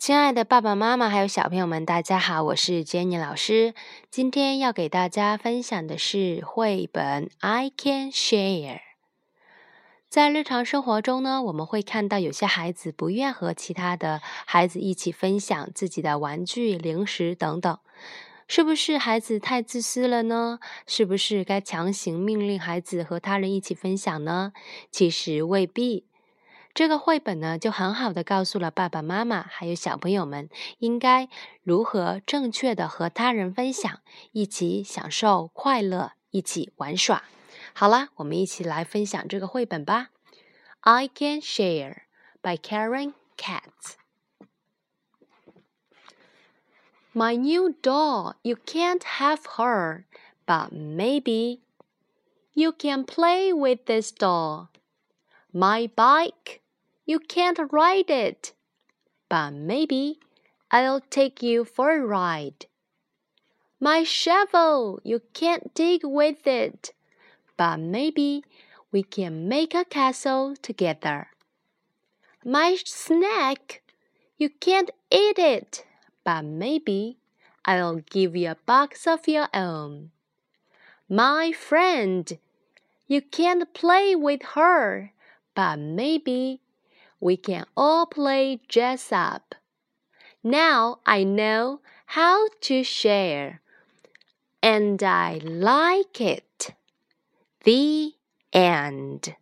亲爱的爸爸妈妈还有小朋友们，大家好，我是 Jenny 老师。今天要给大家分享的是绘本《I Can Share》。在日常生活中呢，我们会看到有些孩子不愿和其他的孩子一起分享自己的玩具、零食等等。是不是孩子太自私了呢？是不是该强行命令孩子和他人一起分享呢？其实未必。这个绘本呢，就很好的告诉了爸爸妈妈还有小朋友们，应该如何正确的和他人分享，一起享受快乐，一起玩耍。好啦，我们一起来分享这个绘本吧。I Can Share by Karen Katz. My new doll, you can't have her, but maybe you can play with this doll. My bike, you can't ride it, but maybe I'll take you for a ride. My shovel, you can't dig with it, but maybe we can make a castle together. My snack, you can't eat it, but maybe I'll give you a box of your own. My friend, you can't play with her, but maybe we can all play dress up. Now I know how to share, and I like it. The end.